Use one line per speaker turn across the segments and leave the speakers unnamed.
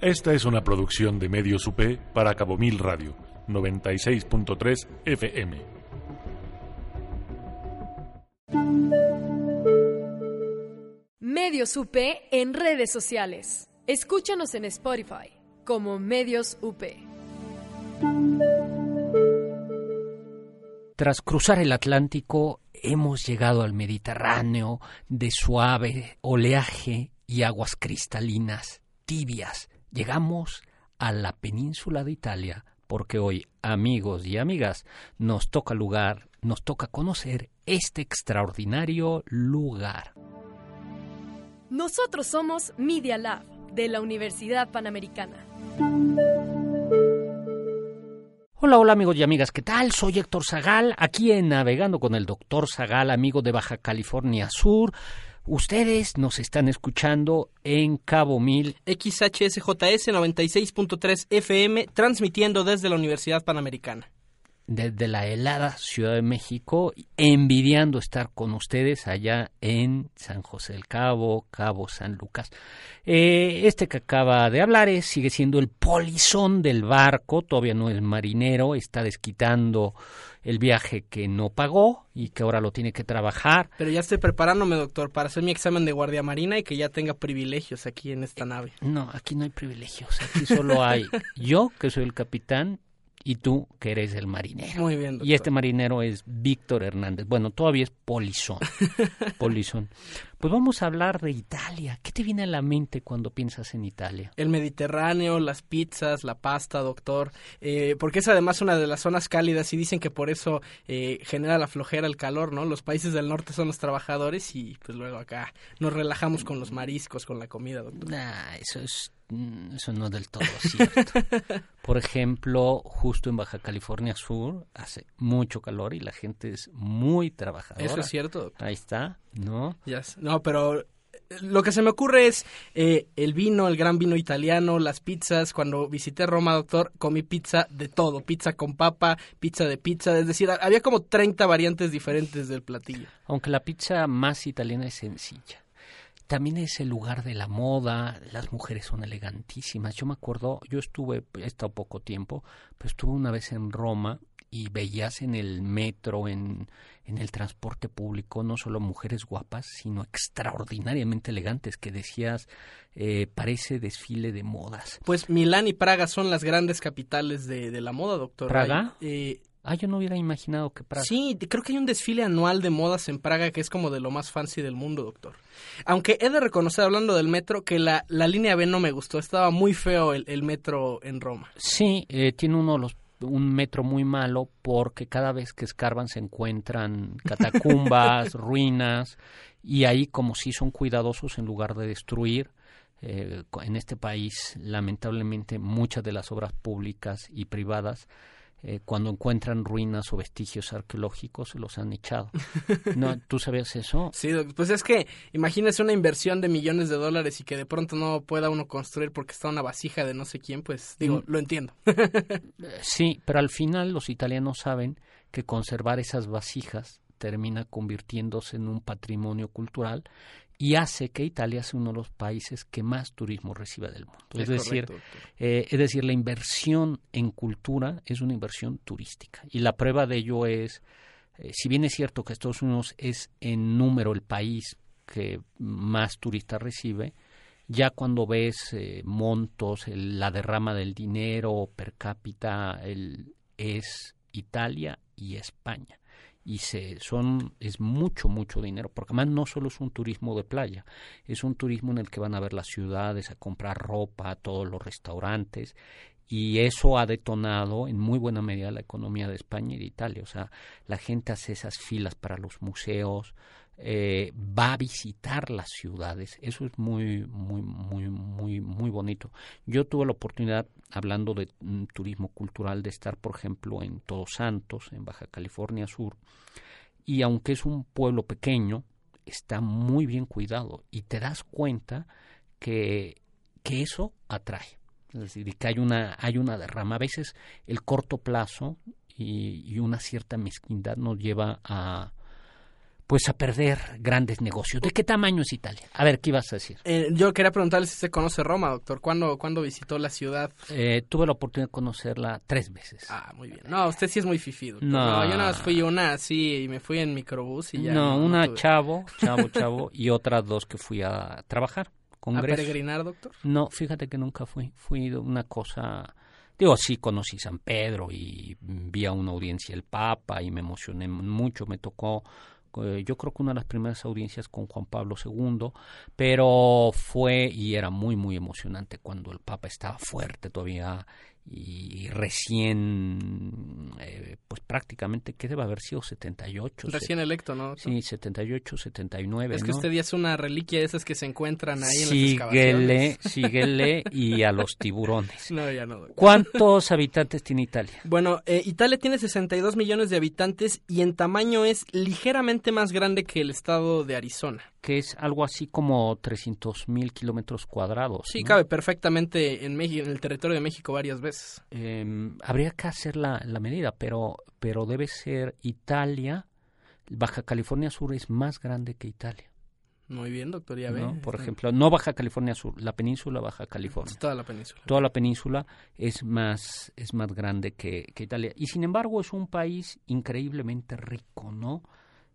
Esta es una producción de Medios UP para Cabo Mil Radio, 96.3 FM.
Medios UP en redes sociales. Escúchanos en Spotify como Medios UP.
Tras cruzar el Atlántico, hemos llegado al Mediterráneo de suave oleaje y aguas cristalinas, tibias. Llegamos a la península de Italia porque hoy, amigos y amigas, nos toca lugar, nos toca conocer este extraordinario lugar.
Nosotros somos Media Lab de la Universidad Panamericana.
Hola, hola amigos y amigas, ¿qué tal? Soy Héctor Zagal, aquí en Navegando con el Doctor Zagal, amigo de Baja California Sur. Ustedes nos están escuchando en Cabo Mil.
XHSJS 96.3 FM, transmitiendo desde la Universidad Panamericana
desde la helada Ciudad de México, envidiando estar con ustedes allá en San José del Cabo, Cabo San Lucas. Eh, este que acaba de hablar es, sigue siendo el polizón del barco, todavía no es marinero, está desquitando el viaje que no pagó y que ahora lo tiene que trabajar.
Pero ya estoy preparándome, doctor, para hacer mi examen de guardia marina y que ya tenga privilegios aquí en esta nave.
No, aquí no hay privilegios, aquí solo hay yo, que soy el capitán, y tú que eres el marinero.
Muy bien.
Y este marinero es Víctor Hernández. Bueno, todavía es polizón. polizón. Pues vamos a hablar de Italia. ¿Qué te viene a la mente cuando piensas en Italia?
El Mediterráneo, las pizzas, la pasta, doctor. Eh, porque es además una de las zonas cálidas y dicen que por eso eh, genera la flojera el calor, ¿no? Los países del norte son los trabajadores y pues luego acá nos relajamos con los mariscos, con la comida, doctor.
Nah, eso es eso no es del todo cierto. Por ejemplo, justo en Baja California Sur hace mucho calor y la gente es muy trabajadora.
Eso es cierto.
Ahí está, ¿no?
No, pero eh, lo que se me ocurre es eh, el vino, el gran vino italiano, las pizzas. Cuando visité Roma, doctor, comí pizza de todo. Pizza con papa, pizza de pizza. Es decir, había como 30 variantes diferentes del platillo.
Aunque la pizza más italiana es sencilla también es el lugar de la moda, las mujeres son elegantísimas. Yo me acuerdo, yo estuve, he estado poco tiempo, pero estuve una vez en Roma y veías en el metro, en, en el transporte público, no solo mujeres guapas, sino extraordinariamente elegantes, que decías, eh, parece desfile de modas.
Pues Milán y Praga son las grandes capitales de, de la moda, doctor.
¿Praga? eh, Ah, yo no hubiera imaginado que Praga.
Sí, creo que hay un desfile anual de modas en Praga que es como de lo más fancy del mundo, doctor. Aunque he de reconocer, hablando del metro, que la, la línea B no me gustó. Estaba muy feo el, el metro en Roma.
Sí, eh, tiene uno de los un metro muy malo porque cada vez que escarban se encuentran catacumbas, ruinas y ahí como si son cuidadosos en lugar de destruir. Eh, en este país, lamentablemente, muchas de las obras públicas y privadas eh, cuando encuentran ruinas o vestigios arqueológicos los han echado. ¿No, ¿Tú sabías eso?
Sí, pues es que imagínese una inversión de millones de dólares y que de pronto no pueda uno construir porque está una vasija de no sé quién, pues digo, mm. lo entiendo.
sí, pero al final los italianos saben que conservar esas vasijas termina convirtiéndose en un patrimonio cultural y hace que Italia sea uno de los países que más turismo reciba del mundo. Es, decir, eh, es decir, la inversión en cultura es una inversión turística y la prueba de ello es, eh, si bien es cierto que Estados Unidos es en número el país que más turistas recibe, ya cuando ves eh, montos, la derrama del dinero per cápita, el, es Italia y España y se son es mucho mucho dinero porque además no solo es un turismo de playa es un turismo en el que van a ver las ciudades a comprar ropa a todos los restaurantes y eso ha detonado en muy buena medida la economía de España y de Italia o sea la gente hace esas filas para los museos eh, va a visitar las ciudades. Eso es muy, muy, muy, muy, muy bonito. Yo tuve la oportunidad, hablando de turismo cultural, de estar, por ejemplo, en Todos Santos, en Baja California Sur, y aunque es un pueblo pequeño, está muy bien cuidado y te das cuenta que, que eso atrae. Es decir, que hay una, hay una derrama. A veces el corto plazo y una cierta mezquindad nos lleva a, pues a perder grandes negocios. ¿De qué tamaño es Italia? A ver, ¿qué ibas a decir?
Eh, yo quería preguntarle si usted conoce Roma, doctor. ¿Cuándo, ¿cuándo visitó la ciudad?
Eh, tuve la oportunidad de conocerla tres veces.
Ah, muy bien. No, usted sí es muy fifi, doctor. No, yo nada más fui una así y me fui en microbús y ya.
No, una chavo, chavo, chavo y otras dos que fui a trabajar. Congreso.
¿A peregrinar, doctor?
No, fíjate que nunca fui. Fui una cosa... Digo, sí conocí San Pedro y vi a una audiencia el Papa y me emocioné mucho. Me tocó eh, yo creo que una de las primeras audiencias con Juan Pablo II, pero fue y era muy, muy emocionante cuando el Papa estaba fuerte todavía y recién, eh, pues prácticamente, ¿qué debe haber sido? 78.
Recién electo, ¿no?
Sí, 78, 79.
Es que usted ya es una reliquia de esas que se encuentran ahí
en las excavaciones. Síguele y a los tiburones.
No, ya no.
¿Cuántos habitantes tiene Italia?
Bueno, eh, Italia tiene 62 millones de habitantes y en tamaño es ligeramente más grande que el estado de Arizona
que es algo así como 300 mil kilómetros cuadrados.
Sí, cabe perfectamente en, México, en el territorio de México varias veces.
Em, habría que hacer la, la, medida, pero, pero debe ser Italia. Baja California Sur es más grande que Italia.
Muy bien, doctor, ya
Por ejemplo, no Baja California Sur, la península Baja California.
Toda la península.
Toda la península es más, es más grande que, que Italia. Y sin embargo es un país increíblemente rico, ¿no?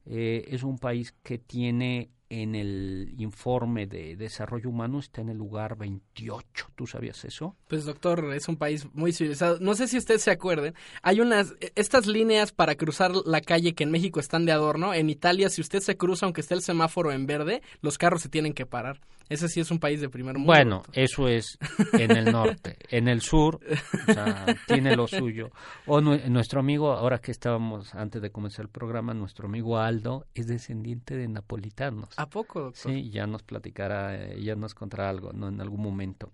Eh, es un país que tiene en el informe de desarrollo humano está en el lugar 28. ¿Tú sabías eso?
Pues doctor, es un país muy civilizado. No sé si usted se acuerden, hay unas estas líneas para cruzar la calle que en México están de adorno. En Italia, si usted se cruza aunque esté el semáforo en verde, los carros se tienen que parar. Ese sí es un país de primer mundo.
Bueno, eso es en el norte. en el sur, o sea, tiene lo suyo. O nuestro amigo, ahora que estábamos antes de comenzar el programa, nuestro amigo Aldo es descendiente de napolitanos.
¿A poco, doctor?
Sí, ya nos platicará, eh, ya nos contará algo ¿no? en algún momento.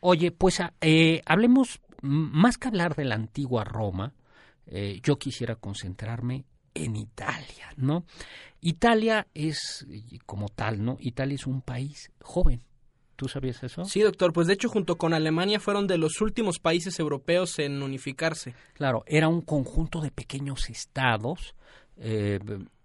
Oye, pues ah, eh, hablemos, más que hablar de la antigua Roma, eh, yo quisiera concentrarme en Italia, ¿no? Italia es, como tal, ¿no? Italia es un país joven. ¿Tú sabías eso?
Sí, doctor. Pues de hecho, junto con Alemania, fueron de los últimos países europeos en unificarse.
Claro, era un conjunto de pequeños estados, eh,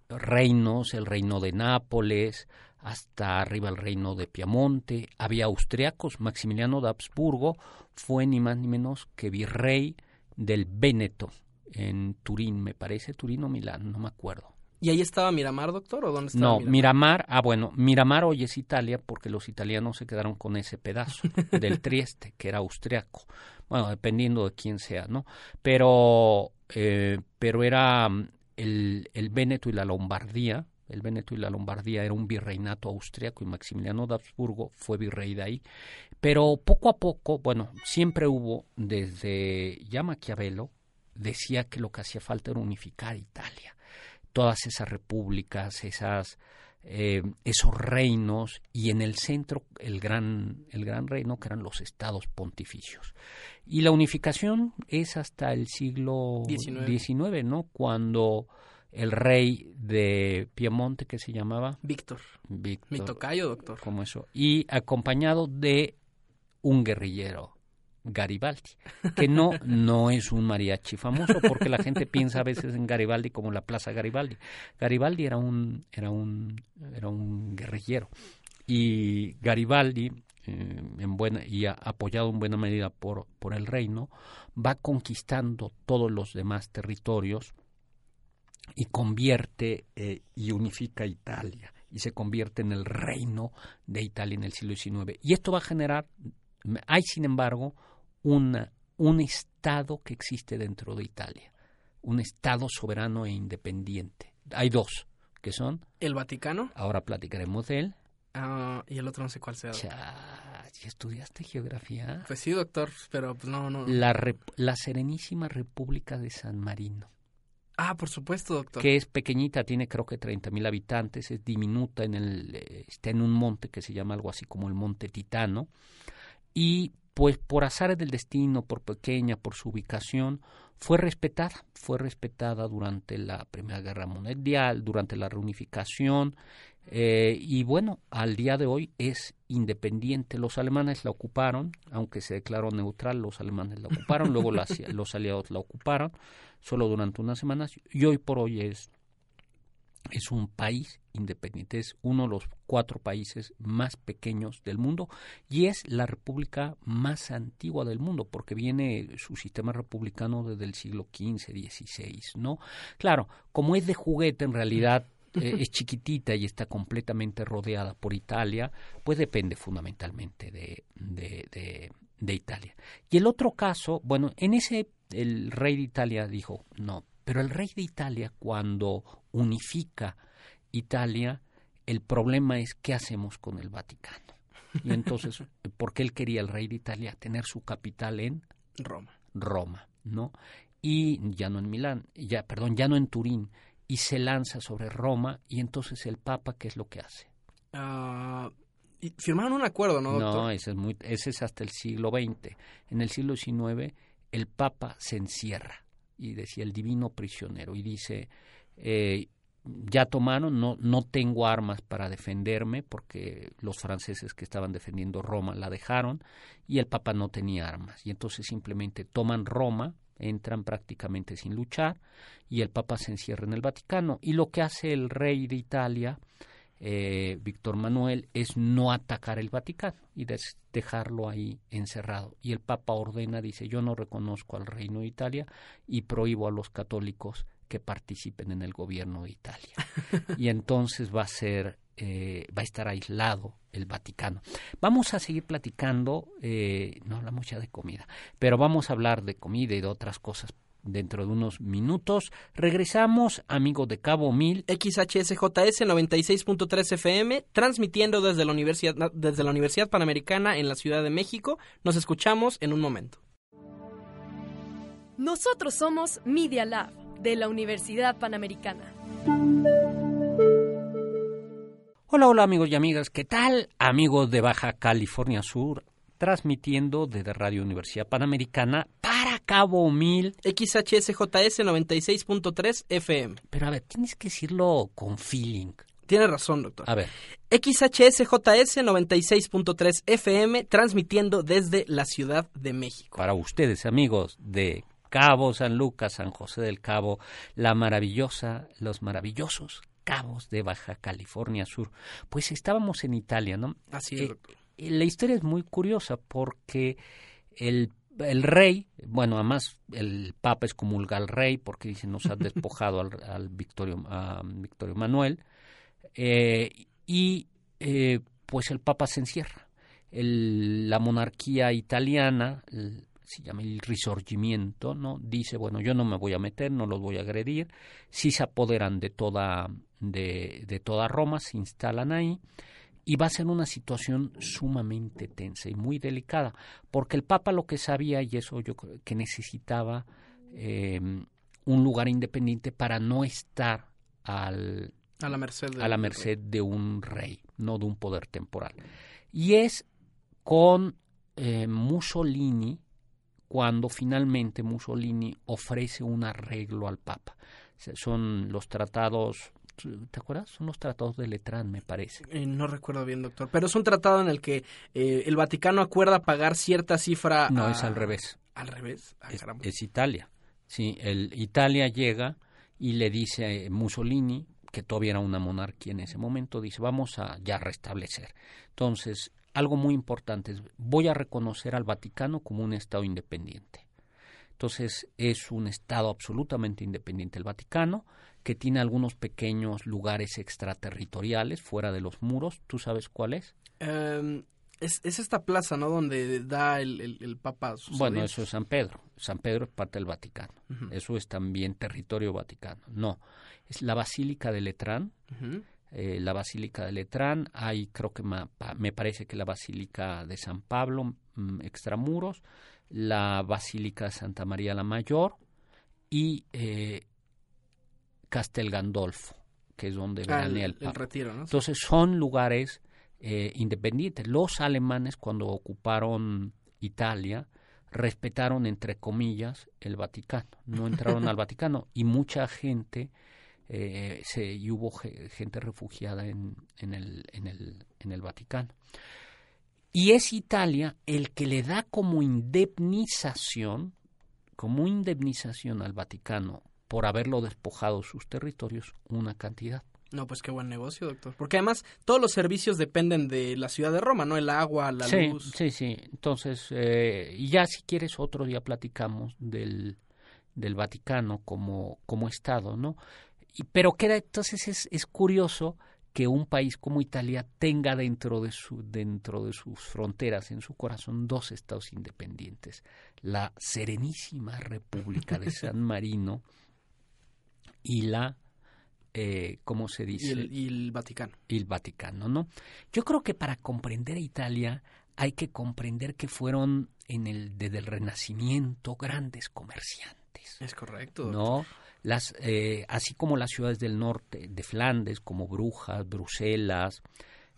reinos, el reino de Nápoles, hasta arriba el reino de Piamonte. Había austriacos. Maximiliano de Habsburgo fue ni más ni menos que virrey del Véneto, en Turín, me parece, Turín o Milán, no me acuerdo.
¿Y ahí estaba Miramar, doctor? ¿O dónde estaba
no, Miramar? ah, bueno, Miramar hoy es Italia porque los italianos se quedaron con ese pedazo del Trieste, que era austriaco. Bueno, dependiendo de quién sea, ¿no? Pero, eh, pero era el, el Véneto y la Lombardía. El Véneto y la Lombardía era un virreinato austriaco y Maximiliano de Habsburgo fue virrey de ahí. Pero poco a poco, bueno, siempre hubo desde ya Maquiavelo, decía que lo que hacía falta era unificar Italia. Todas esas repúblicas, esas, eh, esos reinos y en el centro el gran, el gran reino que eran los estados pontificios. Y la unificación es hasta el siglo XIX, ¿no? Cuando el rey de Piemonte que se llamaba
Víctor.
Víctor.
Mi tocayo, doctor.
Como eso. Y acompañado de un guerrillero Garibaldi, que no, no es un mariachi famoso porque la gente piensa a veces en Garibaldi como la Plaza Garibaldi. Garibaldi era un, era un, era un guerrillero y Garibaldi, eh, en buena, y apoyado en buena medida por, por el reino, va conquistando todos los demás territorios y convierte eh, y unifica Italia y se convierte en el reino de Italia en el siglo XIX. Y esto va a generar, hay sin embargo una, un Estado que existe dentro de Italia, un Estado soberano e independiente. Hay dos, que son...
El Vaticano.
Ahora platicaremos de él.
Ah, y el otro no sé cuál sea.
estudiaste geografía?
Pues sí, doctor, pero pues no, no.
La, la Serenísima República de San Marino.
Ah, por supuesto, doctor.
Que es pequeñita, tiene creo que 30 mil habitantes, es diminuta, en el, eh, está en un monte que se llama algo así como el Monte Titano. Y pues por azares del destino, por pequeña, por su ubicación, fue respetada, fue respetada durante la Primera Guerra Mundial, durante la reunificación, eh, y bueno, al día de hoy es independiente. Los alemanes la ocuparon, aunque se declaró neutral, los alemanes la ocuparon, luego los aliados la ocuparon, solo durante unas semanas, y hoy por hoy es es un país independiente, es uno de los cuatro países más pequeños del mundo y es la república más antigua del mundo porque viene su sistema republicano desde el siglo XV, XVI, ¿no? Claro, como es de juguete en realidad eh, es chiquitita y está completamente rodeada por Italia, pues depende fundamentalmente de, de, de Italia. Y el otro caso, bueno, en ese el rey de Italia dijo, no, pero el rey de Italia cuando unifica Italia, el problema es qué hacemos con el Vaticano. Y entonces, porque él quería el rey de Italia tener su capital en
Roma.
Roma, ¿no? Y ya no en Milán, ya perdón, ya no en Turín y se lanza sobre Roma y entonces el Papa qué es lo que hace?
Uh, firmaron un acuerdo, ¿no? Doctor?
No, ese es muy ese es hasta el siglo XX. En el siglo XIX el Papa se encierra y decía el divino prisionero y dice eh, ya tomaron, no, no tengo armas para defenderme porque los franceses que estaban defendiendo Roma la dejaron y el Papa no tenía armas. Y entonces simplemente toman Roma, entran prácticamente sin luchar y el Papa se encierra en el Vaticano. Y lo que hace el rey de Italia, eh, Víctor Manuel, es no atacar el Vaticano y dejarlo ahí encerrado. Y el Papa ordena, dice, yo no reconozco al reino de Italia y prohíbo a los católicos que participen en el gobierno de Italia. y entonces va a ser, eh, va a estar aislado el Vaticano. Vamos a seguir platicando, eh, no hablamos ya de comida, pero vamos a hablar de comida y de otras cosas dentro de unos minutos. Regresamos, amigos de Cabo Mil.
XHSJS 96.3 FM, transmitiendo desde la, Universidad, desde la Universidad Panamericana en la Ciudad de México. Nos escuchamos en un momento.
Nosotros somos Media Lab de la Universidad Panamericana.
Hola, hola amigos y amigas, ¿qué tal? Amigos de Baja California Sur, transmitiendo desde Radio Universidad Panamericana para Cabo Mil.
XHSJS 96.3 FM.
Pero a ver, tienes que decirlo con feeling.
Tiene razón, doctor.
A ver.
XHSJS 96.3 FM, transmitiendo desde la Ciudad de México.
Para ustedes, amigos de Cabo San Lucas, San José del Cabo, la maravillosa, los maravillosos cabos de Baja California Sur. Pues estábamos en Italia, ¿no?
Así es.
Eh, la historia es muy curiosa porque el, el, rey, bueno, además el Papa excomulga al rey porque dice nos ha despojado al, al Victorio, a Victorio Manuel eh, y eh, pues el Papa se encierra. El, la monarquía italiana, se llama el risorgimiento, ¿no? Dice, bueno, yo no me voy a meter, no los voy a agredir, si se apoderan de toda, de, de toda Roma, se instalan ahí, y va a ser una situación sumamente tensa y muy delicada, porque el Papa lo que sabía, y eso yo creo que necesitaba eh, un lugar independiente para no estar al,
a la merced de,
a la merced de un rey, no de un poder temporal. Y es con eh, Mussolini, cuando finalmente Mussolini ofrece un arreglo al Papa. Son los tratados, ¿te acuerdas? Son los tratados de Letrán, me parece.
Eh, no recuerdo bien, doctor, pero es un tratado en el que eh, el Vaticano acuerda pagar cierta cifra.
No,
a...
es al revés.
Al revés. Ah,
es, es, Italia. Sí, el Italia llega y le dice a Mussolini, que todavía era una monarquía en ese momento, dice, vamos a ya restablecer. Entonces, algo muy importante es voy a reconocer al Vaticano como un Estado independiente. Entonces es un Estado absolutamente independiente el Vaticano, que tiene algunos pequeños lugares extraterritoriales fuera de los muros. ¿Tú sabes cuál es?
Um, es, es, esta plaza, ¿no? Donde da el, el, el Papa. Sus
bueno, eso es San Pedro. San Pedro es parte del Vaticano. Uh -huh. Eso es también territorio vaticano. No, es la Basílica de Letrán. Uh -huh eh, la Basílica de Letrán, hay creo que ma, me parece que la Basílica de San Pablo, mmm, extramuros, la Basílica de Santa María la Mayor y eh, Castel Gandolfo, que es donde
ah,
el,
el, retiro. ¿no?
Entonces son lugares eh, independientes. Los alemanes cuando ocuparon Italia respetaron entre comillas el Vaticano, no entraron al Vaticano y mucha gente eh, se, y hubo gente refugiada en, en, el, en, el, en el Vaticano. Y es Italia el que le da como indemnización, como indemnización al Vaticano por haberlo despojado sus territorios, una cantidad.
No, pues qué buen negocio, doctor. Porque además todos los servicios dependen de la ciudad de Roma, ¿no? El agua, la
sí,
luz.
Sí, sí. Entonces, eh, ya si quieres otro día platicamos del, del Vaticano como, como Estado, ¿no? Y, pero queda, entonces es, es curioso que un país como Italia tenga dentro de, su, dentro de sus fronteras, en su corazón, dos estados independientes. La Serenísima República de San Marino y la eh, ¿cómo se dice?
Y el, y el, Vaticano.
Y el Vaticano, ¿no? Yo creo que para comprender a Italia hay que comprender que fueron en el desde el Renacimiento grandes comerciantes.
Es correcto.
¿No? Las, eh, así como las ciudades del norte de Flandes, como Brujas, Bruselas,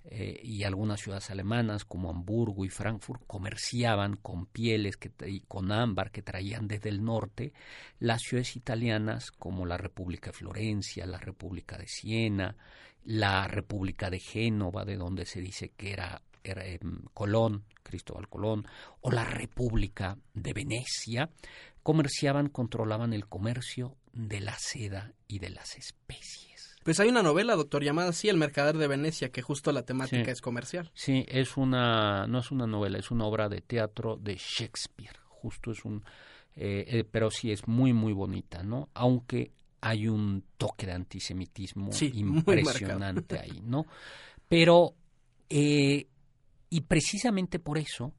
eh, y algunas ciudades alemanas como Hamburgo y Frankfurt comerciaban con pieles y con ámbar que traían desde el norte, las ciudades italianas como la República de Florencia, la República de Siena, la República de Génova, de donde se dice que era, eh, Colón, Cristóbal Colón, o la República de Venecia, comerciaban, controlaban el comercio de la seda y de las especies.
Pues hay una novela, doctor, llamada así El Mercader de Venecia, que justo la temática sí. es comercial.
Sí, es una, no es una novela, es una obra de teatro de Shakespeare. Justo es un, eh, eh, pero sí es muy, muy bonita, ¿no? Aunque hay un toque de antisemitismo
sí,
impresionante ahí, ¿no? Pero, eh, y precisamente por eso,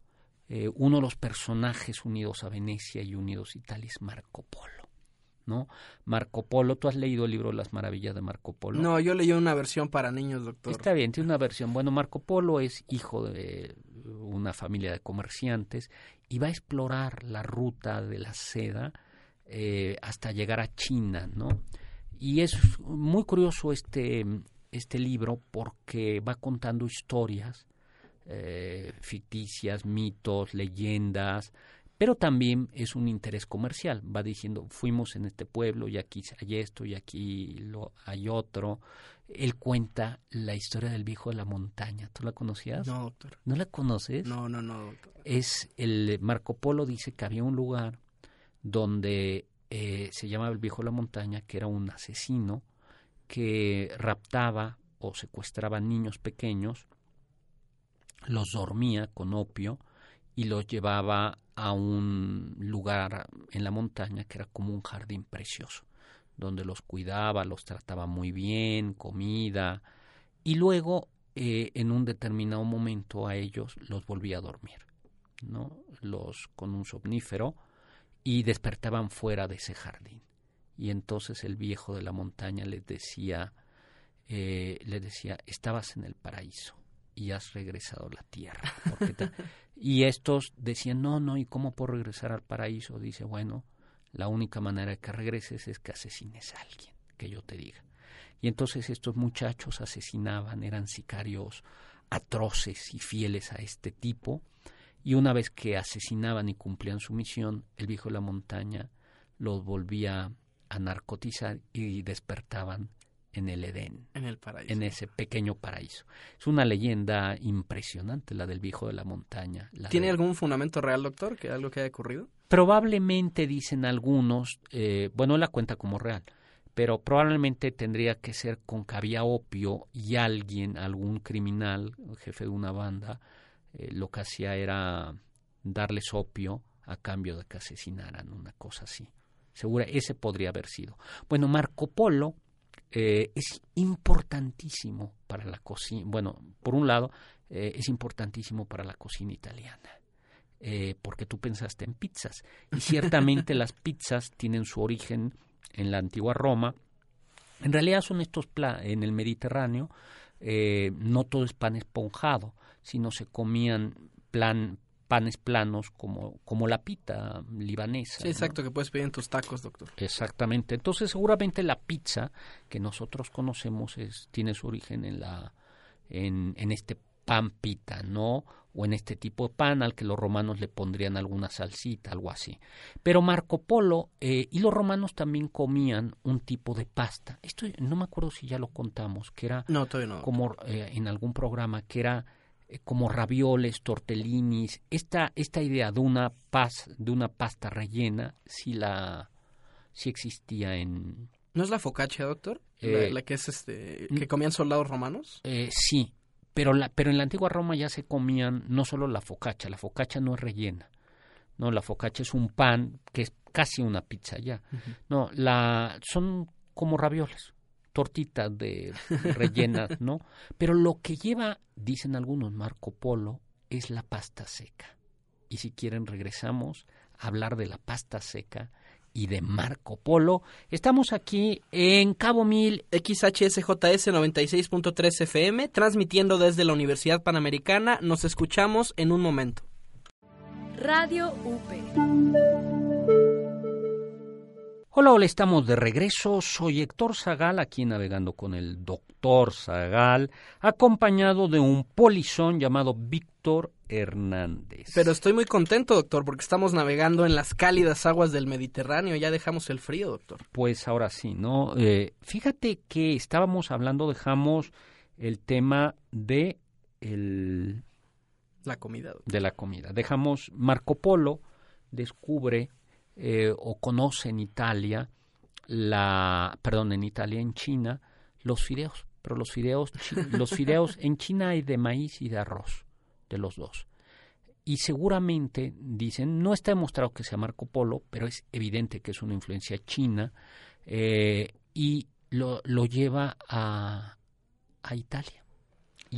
uno de los personajes unidos a Venecia y unidos a Italia es Marco Polo. ¿No? Marco Polo, ¿tú has leído el libro Las Maravillas de Marco Polo?
No, yo leí una versión para niños, doctor.
Está bien, tiene una versión. Bueno, Marco Polo es hijo de una familia de comerciantes y va a explorar la ruta de la seda eh, hasta llegar a China, ¿no? Y es muy curioso este, este libro porque va contando historias eh, ficticias, mitos, leyendas, pero también es un interés comercial. Va diciendo, fuimos en este pueblo y aquí hay esto y aquí lo, hay otro. Él cuenta la historia del viejo de la montaña. ¿Tú la conocías?
No, doctor.
¿No la conoces?
No, no, no, doctor.
Es el Marco Polo dice que había un lugar donde eh, se llamaba el viejo de la montaña, que era un asesino que raptaba o secuestraba niños pequeños, los dormía con opio y los llevaba a un lugar en la montaña que era como un jardín precioso, donde los cuidaba, los trataba muy bien, comida, y luego eh, en un determinado momento a ellos los volvía a dormir, ¿no? Los con un somnífero y despertaban fuera de ese jardín. Y entonces el viejo de la montaña les decía, eh, les decía, estabas en el paraíso y has regresado a la tierra. Porque. Y estos decían, no, no, ¿y cómo puedo regresar al paraíso? Dice, bueno, la única manera de que regreses es que asesines a alguien, que yo te diga. Y entonces estos muchachos asesinaban, eran sicarios atroces y fieles a este tipo, y una vez que asesinaban y cumplían su misión, el viejo de la montaña los volvía a narcotizar y despertaban en el Edén,
en el paraíso,
en ese pequeño paraíso. Es una leyenda impresionante la del viejo de la montaña. La
¿Tiene
de...
algún fundamento real, doctor, que algo que haya ocurrido?
Probablemente dicen algunos, eh, bueno, la cuenta como real, pero probablemente tendría que ser con que había opio y alguien, algún criminal, jefe de una banda, eh, lo que hacía era darles opio a cambio de que asesinaran, una cosa así. Segura, ese podría haber sido. Bueno, Marco Polo eh, es importantísimo para la cocina. Bueno, por un lado, eh, es importantísimo para la cocina italiana. Eh, porque tú pensaste en pizzas. Y ciertamente las pizzas tienen su origen en la antigua Roma. En realidad son estos en el Mediterráneo. no todo es pan esponjado, sino se comían plan, panes planos como, como la pita libanesa.
Sí, exacto,
¿no?
que puedes pedir en tus tacos, doctor.
Exactamente. Entonces, seguramente la pizza que nosotros conocemos es, tiene su origen en la en, en este pan pita, ¿no? O en este tipo de pan al que los romanos le pondrían alguna salsita, algo así. Pero Marco Polo eh, y los romanos también comían un tipo de pasta. Esto no me acuerdo si ya lo contamos, que era
no, no.
como eh, en algún programa que era como ravioles, tortellinis, esta, esta idea de una, pas, de una pasta rellena sí, la, sí existía en,
¿No es la focaccia, doctor?
Eh,
la, la que es este que comían soldados romanos.
Eh, sí, pero, la, pero en la antigua Roma ya se comían no solo la focaccia, la focaccia no es rellena. No, la focaccia es un pan que es casi una pizza ya. No, la son como ravioles, tortitas de rellenas, ¿no? Pero lo que lleva, dicen algunos, Marco Polo, es la pasta seca. Y si quieren regresamos a hablar de la pasta seca y de Marco Polo. Estamos aquí en Cabo Mil.
XHSJS 96.3 FM, transmitiendo desde la Universidad Panamericana. Nos escuchamos en un momento.
Radio UP.
Hola, hola, estamos de regreso. Soy Héctor Zagal, aquí navegando con el doctor Zagal, acompañado de un polizón llamado Víctor Hernández.
Pero estoy muy contento, doctor, porque estamos navegando en las cálidas aguas del Mediterráneo. Ya dejamos el frío, doctor.
Pues ahora sí, ¿no? Eh, fíjate que estábamos hablando, dejamos el tema de el
La comida, doctor.
de la comida. Dejamos Marco Polo descubre eh, o conoce en Italia la, perdón, en Italia, en China, los fideos. Pero los fideos, chi- los fideos en China hay de maíz y de arroz, de los dos. Y seguramente, dicen, no está demostrado que sea Marco Polo, pero es evidente que es una influencia china eh, y lo, lo lleva a, a Italia.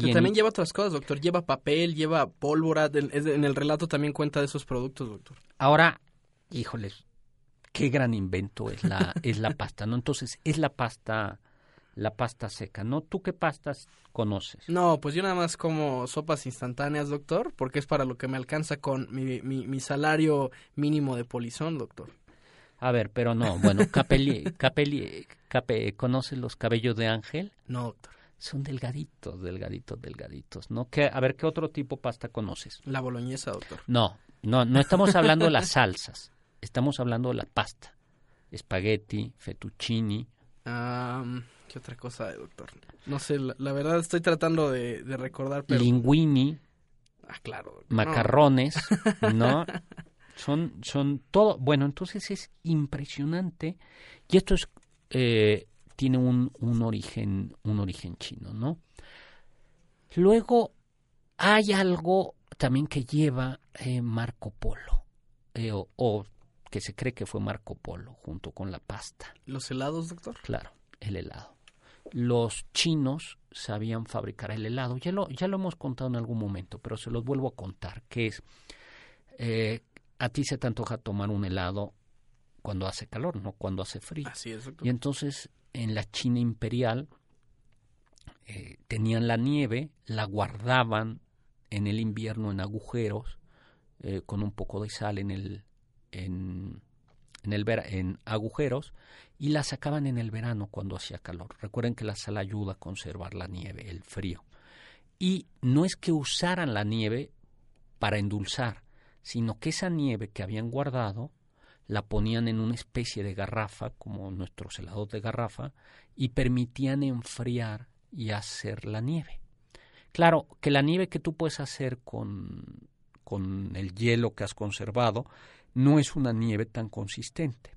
En-
también lleva otras cosas, doctor. Lleva papel, lleva pólvora. En el relato también cuenta de esos productos, doctor.
Ahora, híjoles, qué gran invento es la, es la pasta, ¿no? Entonces, es la pasta, la pasta seca, ¿no? ¿Tú qué pastas conoces?
No, pues yo nada más como sopas instantáneas, doctor, porque es para lo que me alcanza con mi, mi, mi salario mínimo de polizón, doctor.
A ver, pero no, bueno, capeli, capeli, cape- ¿conoces los cabellos de ángel?
No, doctor.
Son delgaditos, delgaditos, delgaditos, ¿no? ¿Qué, a ver, ¿qué otro tipo de pasta conoces?
La boloñesa, doctor.
No, no, no estamos hablando de las salsas, estamos hablando de la pasta. Espagueti, fettuccini,
Ah, ¿Qué otra cosa doctor? No sé, la, la verdad estoy tratando de, de recordar, pero...
linguini,
Ah, claro. No.
macarrones, ¿no? Son, son todo. Bueno, entonces es impresionante. Y esto es, eh, tiene un, un origen, un origen chino, ¿no? Luego hay algo también que lleva eh, Marco Polo, eh, o, o que se cree que fue Marco Polo, junto con la pasta.
¿Los helados, doctor?
Claro, el helado. Los chinos sabían fabricar el helado. Ya lo, ya lo hemos contado en algún momento, pero se los vuelvo a contar, que es, eh, a ti se te antoja tomar un helado cuando hace calor, no cuando hace frío.
Así es, doctor.
Y entonces en la China imperial eh, tenían la nieve, la guardaban en el invierno en agujeros eh, con un poco de sal en el en, en el vera- en agujeros y la sacaban en el verano cuando hacía calor. Recuerden que la sal ayuda a conservar la nieve, el frío. Y no es que usaran la nieve para endulzar, sino que esa nieve que habían guardado la ponían en una especie de garrafa, como nuestros helados de garrafa, y permitían enfriar y hacer la nieve. Claro, que la nieve que tú puedes hacer con, con el hielo que has conservado no es una nieve tan consistente.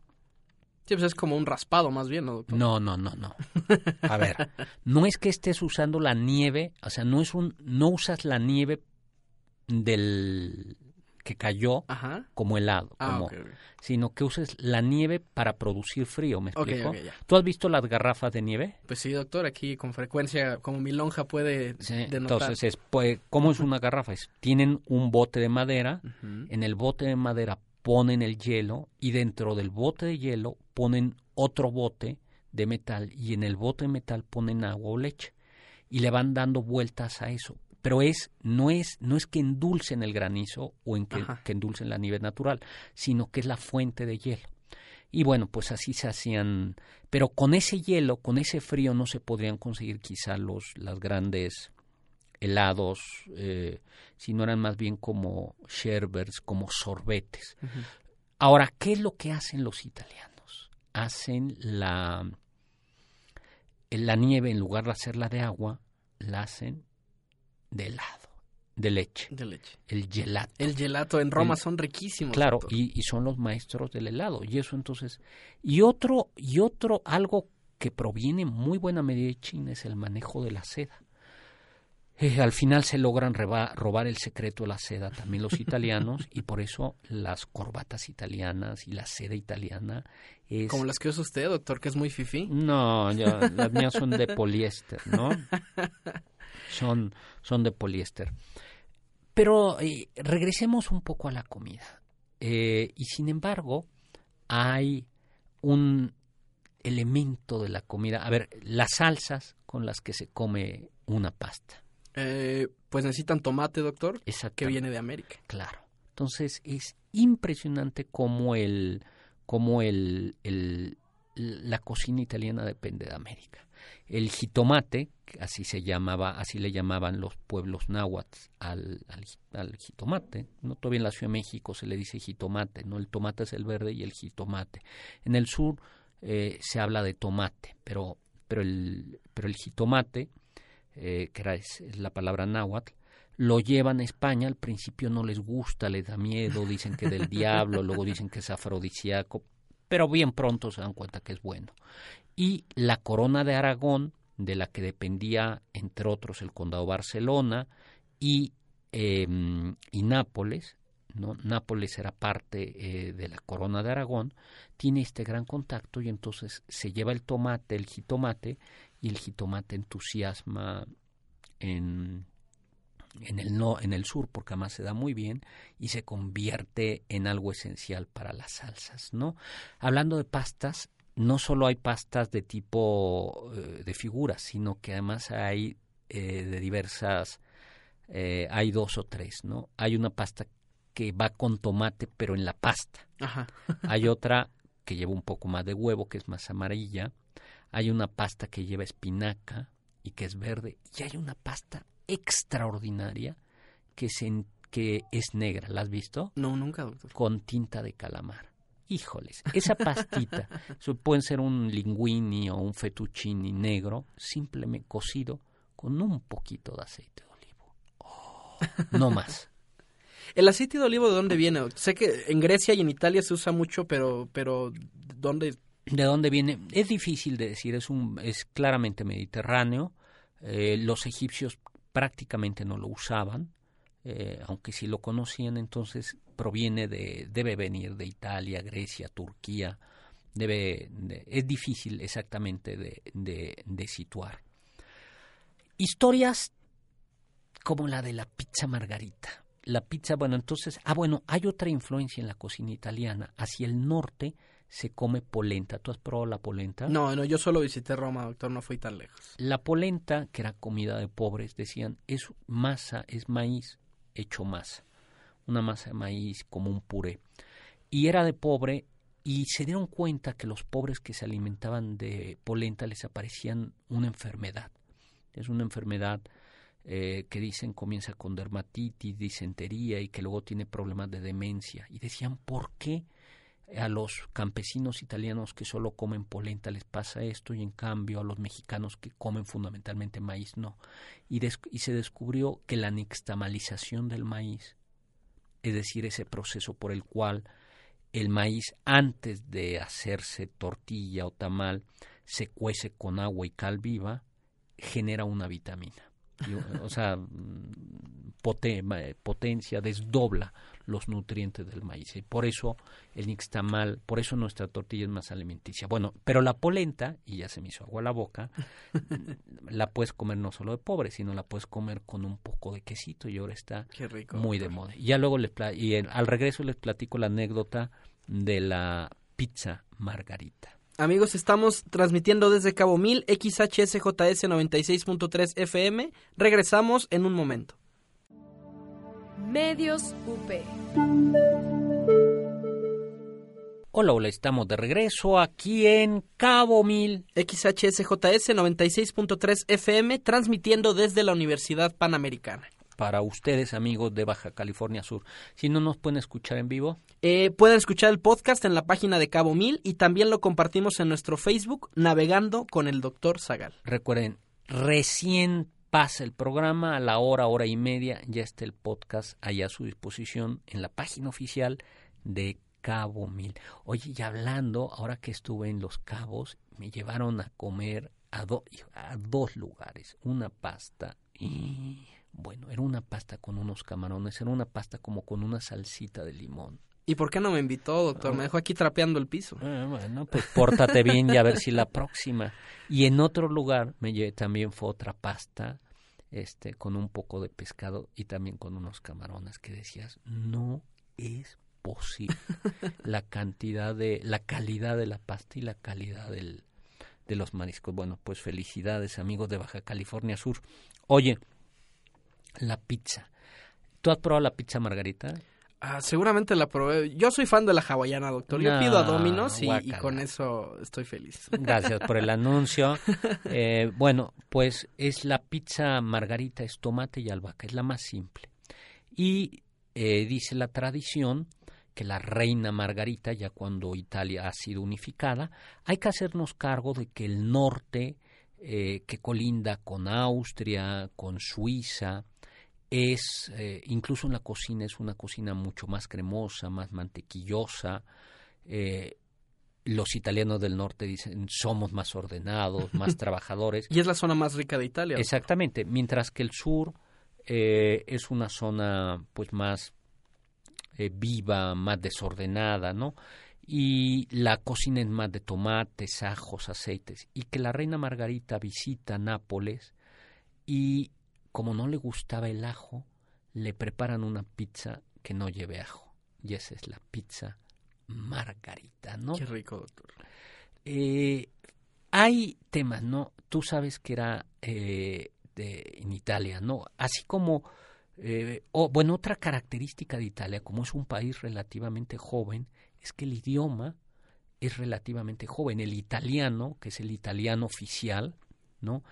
Sí, pues es como un raspado más bien, ¿no, doctor?
No, no, no, no. A ver, no es que estés usando la nieve, o sea, no es un, no usas la nieve del que cayó
Ajá.
como helado,
Ah,
como, sino que uses la nieve para producir frío, ¿me explico? ¿Tú has visto las garrafas de nieve?
Pues sí, doctor, aquí con frecuencia, como mi lonja puede
Sí,
denotar.
Entonces, es, pues, ¿cómo es una garrafa? Es, tienen un bote de madera, en el bote de madera ponen el hielo y dentro del bote de hielo ponen otro bote de metal y en el bote de metal ponen agua o leche y le van dando vueltas a eso. Pero es no es no es que endulcen el granizo o en que, que endulcen la nieve natural, sino que es la fuente de hielo. Y bueno, pues así se hacían, pero con ese hielo, con ese frío no se podrían conseguir quizá los las grandes helados, eh, sino eran más bien como sherbets, como sorbetes. Ahora, ¿qué es lo que hacen los italianos? Hacen la, la nieve, en lugar de hacerla de agua, la hacen de helado. de leche,
De leche.
el gelato.
El gelato en Roma
El-
son riquísimos.
Claro, y, y son los maestros del helado. Y eso entonces. Y otro, y otro, algo que proviene en muy buena medida de China es el manejo de la seda. Eh, al final se logran reba- robar el secreto de la seda también los italianos y por eso las corbatas italianas y la seda italiana es
Como las que usa usted, doctor, que es muy fifí.
no, ya, las mías son de poliéster, ¿no? Son, son de poliéster. Pero eh, regresemos un poco a la comida. Eh, y sin embargo, hay un elemento de la comida. A ver, las salsas con las que se come una pasta.
Eh, pues necesitan tomate, doctor, que viene de América.
Claro. Entonces es impresionante cómo el, cómo el, el- la cocina italiana depende de América. El jitomate, así se llamaba, así le llamaban los pueblos náhuatl al, al, al jitomate. No todavía en la Ciudad de México se le dice jitomate, no el tomate es el verde y el jitomate. En el sur eh, se habla de tomate, pero pero el pero el jitomate eh, que era es, es la palabra náhuatl lo llevan a España, al principio no les gusta, les da miedo, dicen que del diablo, luego dicen que es afrodisíaco, pero bien pronto se dan cuenta que es bueno. Y la corona de Aragón, de la que dependía, entre otros, el condado de Barcelona y, eh, y Nápoles, ¿no? Nápoles era parte eh, de la corona de Aragón, tiene este gran contacto y entonces se lleva el tomate, el jitomate, y el jitomate entusiasma en, en el no en el sur porque además se da muy bien y se convierte en algo esencial para las salsas no hablando de pastas no solo hay pastas de tipo eh, de figuras sino que además hay eh, de diversas eh, hay dos o tres no hay una pasta que va con tomate pero en la pasta
Ajá.
hay otra que lleva un poco más de huevo, que es más amarilla. Hay una pasta que lleva espinaca y que es verde. Y hay una pasta extraordinaria que, se, que es negra. ¿La has visto?
No, nunca, doctor.
Con tinta de calamar. Híjoles, esa pastita, pueden ser un linguini o un fettuccini negro, simplemente cocido con un poquito de aceite de olivo. Oh, no más.
¿El aceite de olivo de dónde viene? Sé que en Grecia y en Italia se usa mucho, pero, pero ¿dónde?
¿De dónde viene? Es difícil de decir, es, un, es claramente mediterráneo. Eh, los egipcios prácticamente no lo usaban, eh, aunque sí lo conocían, entonces proviene de, debe venir de Italia, Grecia, Turquía, debe, de- es difícil exactamente de, de, de situar. Historias como la de la pizza margarita. La pizza, bueno, entonces, ah, bueno, hay otra influencia en la cocina italiana. Hacia el norte se come polenta. ¿Tú has probado la polenta?
No, no, yo solo visité Roma, doctor, no fui tan lejos.
La polenta, que era comida de pobres, decían, es masa, es maíz hecho masa. Una masa de maíz como un puré. Y era de pobre y se dieron cuenta que los pobres que se alimentaban de polenta les aparecían una enfermedad. Es una enfermedad eh, que dicen comienza con dermatitis, disentería y que luego tiene problemas de demencia. Y decían, ¿por qué a los campesinos italianos que solo comen polenta les pasa esto y en cambio a los mexicanos que comen fundamentalmente maíz no? Y, des- y se descubrió que la nixtamalización del maíz, es decir, ese proceso por el cual el maíz antes de hacerse tortilla o tamal se cuece con agua y cal viva, genera una vitamina. O sea, potencia, desdobla los nutrientes del maíz. Y por eso el nixtamal, por eso nuestra tortilla es más alimenticia. Bueno, pero la polenta, y ya se me hizo agua la boca, la puedes comer no solo de pobre, sino la puedes comer con un poco de quesito y ahora está
rico.
muy de moda. Y ya luego les y al regreso les platico la anécdota de la pizza margarita.
Amigos, estamos transmitiendo desde Cabo Mil, XHSJS 96.3 FM. Regresamos en un momento.
Medios UP.
Hola, hola, estamos de regreso aquí en Cabo Mil.
XHSJS 96.3 FM, transmitiendo desde la Universidad Panamericana.
Para ustedes, amigos de Baja California Sur. Si no nos pueden escuchar en vivo,
Eh, pueden escuchar el podcast en la página de Cabo Mil y también lo compartimos en nuestro Facebook, Navegando con el Dr. Zagal.
recuerden, recién pasa el programa, a la hora, hora y media, ya está el podcast ahí a su disposición en la página oficial de Cabo Mil. Oye, y hablando, ahora que estuve en Los Cabos, me llevaron a comer a, a dos lugares, una pasta y bueno, era una pasta con unos camarones, era una pasta como con una salsita de limón.
¿Y por qué no me invitó, doctor? Me dejó aquí trapeando el piso.
Ah, bueno, pues pórtate bien y a ver si la próxima. Y en otro lugar me llevé, también fue otra pasta este con un poco de pescado y también con unos camarones que decías, no es posible la cantidad de la calidad de la pasta y la calidad del, de los mariscos. Bueno, pues felicidades amigos de Baja California Sur. Oye, la pizza. ¿Tú has probado la pizza margarita?
Ah, seguramente la probé. Yo soy fan de la hawaiana, doctor. Yo pido a Domino's y, con eso estoy feliz.
Gracias por el anuncio. Eh, bueno, pues es la pizza margarita, es tomate y albahaca, es la más simple. Y eh, dice la tradición que la reina Margarita, ya cuando Italia ha sido unificada, hay que hacernos cargo de que el norte, eh, que colinda con Austria, con Suiza, es, eh, incluso en la cocina, es una cocina mucho más cremosa, más mantequillosa. Eh, los italianos del norte dicen somos más ordenados, más trabajadores.
Y es la zona más rica de Italia.
Exactamente, mientras que el sur eh, es una zona pues más viva, más desordenada, ¿no? Y la cocina es más de tomates, ajos, aceites. Y que la reina Margarita visita Nápoles y como no le gustaba el ajo, le preparan una pizza que no lleve ajo. Y esa es la pizza margarita, ¿no?
Qué rico, doctor.
Eh, hay temas, ¿no? Tú sabes que era eh, de, en Italia, ¿no? Así como, eh, bueno, otra característica de Italia, como es un país relativamente joven, es que el idioma es relativamente joven. El italiano, que es el italiano oficial, ¿no?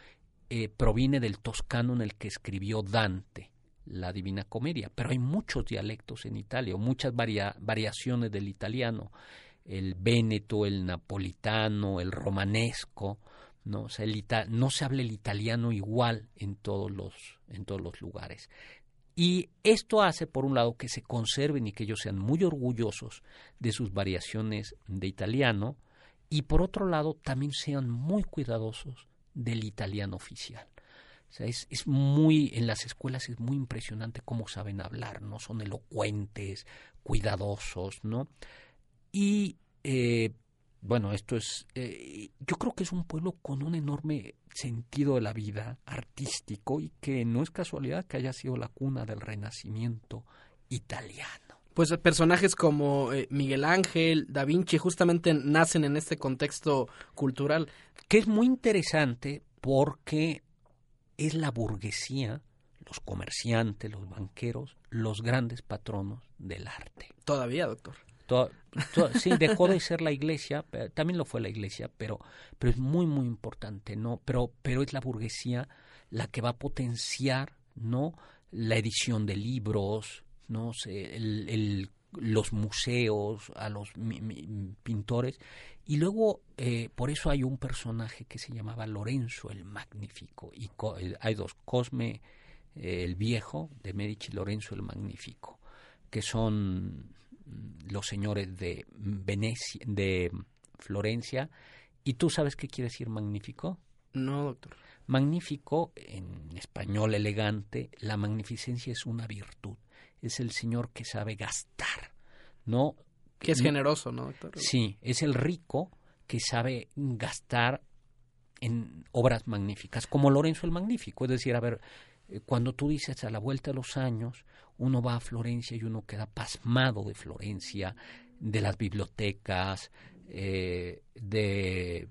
Eh, proviene del toscano en el que escribió Dante, la Divina Comedia, pero hay muchos dialectos en Italia, muchas variaciones del italiano, el véneto, el napolitano, el romanesco, ¿no? no se habla el italiano igual en todos los, en todos los lugares. Y esto hace, por un lado, que se conserven y que ellos sean muy orgullosos de sus variaciones de italiano, y por otro lado, también sean muy cuidadosos del italiano oficial. Es, es, muy, en las escuelas es muy impresionante cómo saben hablar, ¿no? Son elocuentes, cuidadosos, ¿no? Y, eh, bueno, esto es, eh, yo creo que es un pueblo con un enorme sentido de la vida artístico y que no es casualidad que haya sido la cuna del renacimiento italiano.
Pues personajes como eh, Miguel Ángel, Da Vinci, justamente nacen en este contexto cultural.
Que es muy interesante porque es la burguesía, los comerciantes, los banqueros, los grandes patronos del arte.
Todavía, doctor.
sí, dejó de ser la iglesia, también lo fue la iglesia, pero, pero es muy, muy importante, ¿no? Pero, pero es la burguesía la que va a potenciar, ¿no? La edición de libros, no sé, el, los museos, a los pintores. Y luego, eh, por eso hay un personaje que se llamaba Lorenzo el Magnífico. Y eh, hay dos, Cosme eh, el Viejo de Medici y Lorenzo el Magnífico, que son los señores de Venecia, de Florencia. ¿Y tú sabes qué quiere decir magnífico?
No, doctor.
Magnífico, en español elegante, la magnificencia es una virtud es el señor que sabe gastar, ¿no?
Que es generoso, ¿no, doctor?
Sí, es el rico que sabe gastar en obras magníficas, como Lorenzo el Magnífico. Es decir, a ver, eh, cuando tú dices a la vuelta de los años, uno va a Florencia y uno queda pasmado de Florencia, de las bibliotecas, eh, de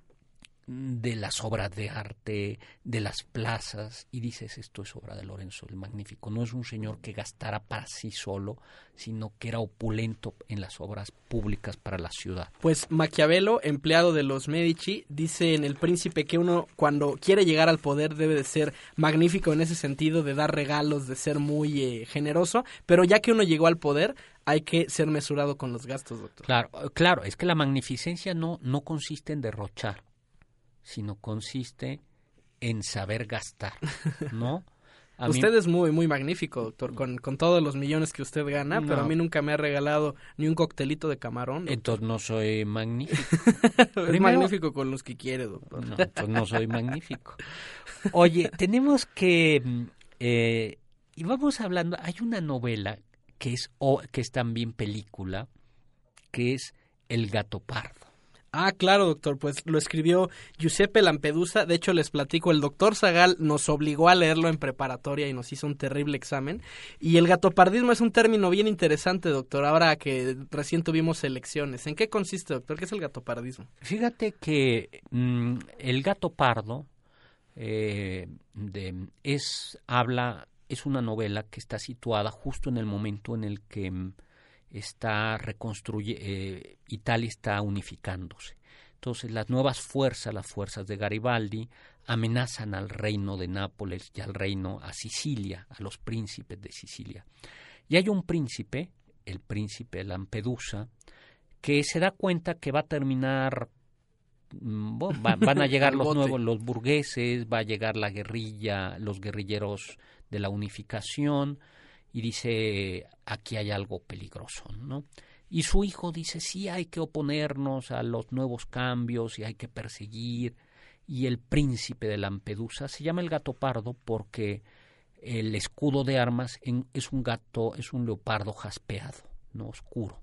de las obras de arte, de las plazas, y dices, esto es obra de Lorenzo el Magnífico. No es un señor que gastara para sí solo, sino que era opulento en las obras públicas para la ciudad.
Pues Maquiavelo, empleado de los Medici, dice en El Príncipe que uno cuando quiere llegar al poder debe de ser magnífico en ese sentido, de dar regalos, de ser muy eh, generoso, pero ya que uno llegó al poder, hay que ser mesurado con los gastos, doctor.
Claro, claro, es que la magnificencia no, no consiste en derrochar sino consiste en saber gastar, ¿no?
A usted es muy, muy magnífico, doctor, con, con, todos los millones que usted gana, pero a mí nunca me ha regalado ni un coctelito de camarón.
Entonces no soy magnífico.
es magnífico con los que quiere, doctor.
No, entonces no soy magnífico. Oye, tenemos que... Eh, y vamos hablando, hay una novela que es, que es también película, que es El gato pardo.
Ah, claro, doctor, pues lo escribió Giuseppe Lampedusa. De hecho, les platico, el doctor Zagal nos obligó a leerlo en preparatoria y nos hizo un terrible examen. Y el gatopardismo es un término bien interesante, doctor, ahora que recién tuvimos elecciones. ¿En qué consiste, doctor? ¿Qué es el gatopardismo?
Fíjate que mm, el gato pardo eh, de, es, habla, es una novela que está situada justo en el momento en el que mm, está reconstruye, eh, Italia está unificándose. Entonces las nuevas fuerzas, las fuerzas de Garibaldi, amenazan al reino de Nápoles y al reino a Sicilia, a los príncipes de Sicilia. Y hay un príncipe, el príncipe Lampedusa, que se da cuenta que va a terminar, mm, van a llegar los nuevos, los burgueses, va a llegar la guerrilla, los guerrilleros de la unificación, y dice, aquí hay algo peligroso, ¿no? Y su hijo dice, sí, hay que oponernos a los nuevos cambios y hay que perseguir. Y el príncipe de Lampedusa se llama el gato pardo porque el escudo de armas es un gato, es un leopardo jaspeado, no oscuro.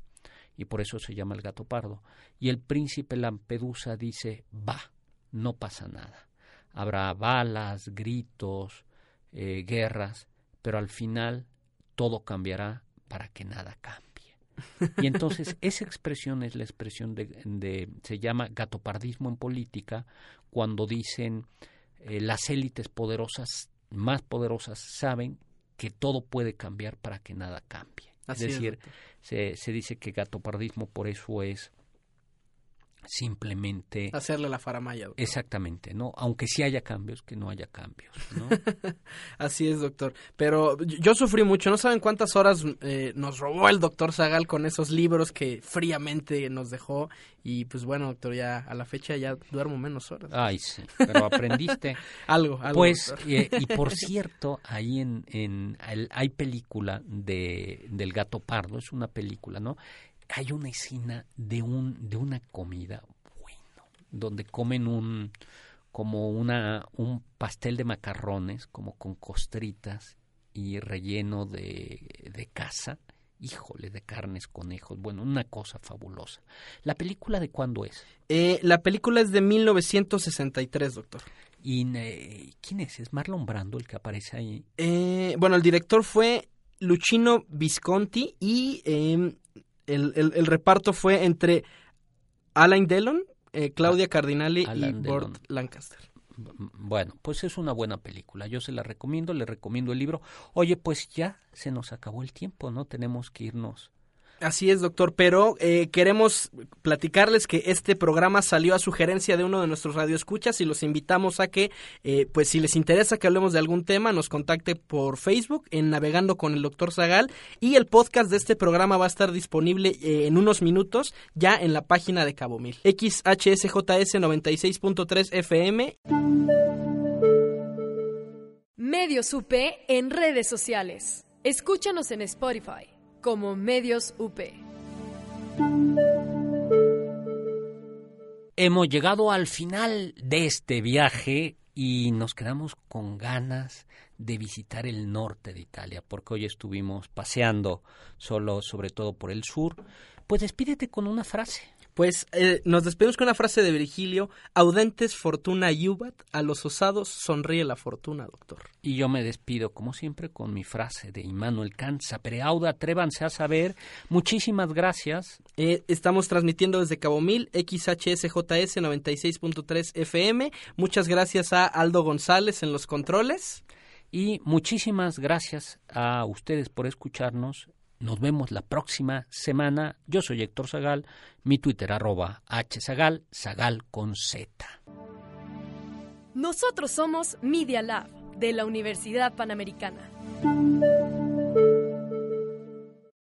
Y por eso se llama el gato pardo. Y el príncipe Lampedusa dice, va, no pasa nada. Habrá balas, gritos, eh, guerras, pero al final todo cambiará para que nada cambie. Y entonces esa expresión es la expresión de, se llama gatopardismo en política, cuando dicen eh, las élites poderosas, más poderosas, saben que todo puede cambiar para que nada cambie. es decir, se, se, dice que gatopardismo por eso es simplemente
hacerle la faramaya.
Exactamente, ¿no? Aunque sí haya cambios, que no haya cambios, ¿no?
Así es, doctor. Pero yo sufrí mucho, no saben cuántas horas eh, nos robó el doctor Zagal con esos libros que fríamente nos dejó y pues bueno, doctor, ya a la fecha ya duermo menos horas.
Ay, sí, pero aprendiste.
algo, algo.
Pues, eh, y por cierto, ahí en, en hay película de, del gato pardo, es una película, ¿no? Hay una escena de un de una comida bueno donde comen un como una un pastel de macarrones como con costritas y relleno de, de caza. Híjole de carnes conejos bueno una cosa fabulosa. La película de cuándo es
eh, la película es de 1963 doctor.
Y eh, quién es es Marlon Brando el que aparece ahí
eh, bueno el director fue Luchino Visconti y em, el, reparto fue entre Alain Delon, eh, Claudia ah, Cardinali y Burt Lancaster.
Bueno, pues es una buena película. Yo se la recomiendo, le recomiendo el libro. Oye, pues ya se nos acabó el tiempo, ¿no? Tenemos que irnos
Así es, doctor, pero eh, queremos platicarles que este programa salió a sugerencia de uno de nuestros radioescuchas y los invitamos a que, eh, pues si les interesa que hablemos de algún tema, nos contacte por Facebook en Navegando con el doctor Zagal y el podcast de este programa va a estar disponible eh, en unos minutos ya en la página de Cabo Mil. XHSJS 96.3 FM.
Medios UP en redes sociales. Escúchanos en Spotify como Medios UP.
Hemos llegado al final de este viaje y nos quedamos con ganas de visitar el norte de Italia, porque hoy estuvimos paseando solo, sobre todo por el sur. Pues despídete con una frase.
Pues eh, nos despedimos con una frase de Virgilio, audentes fortuna iubat, a los osados sonríe la fortuna, doctor.
Y yo me despido, como siempre, con mi frase de Immanuel Kant, Auda, atrévanse a saber. Muchísimas gracias.
Eh, estamos transmitiendo desde Cabo Mil, XHSJS 96.3 FM. Muchas gracias a Aldo González en los controles.
Y muchísimas gracias a ustedes por escucharnos nos vemos la próxima semana. Yo soy Héctor Zagal, mi Twitter arroba hzagal, zagal con z.
Nosotros somos Media Lab de la Universidad Panamericana.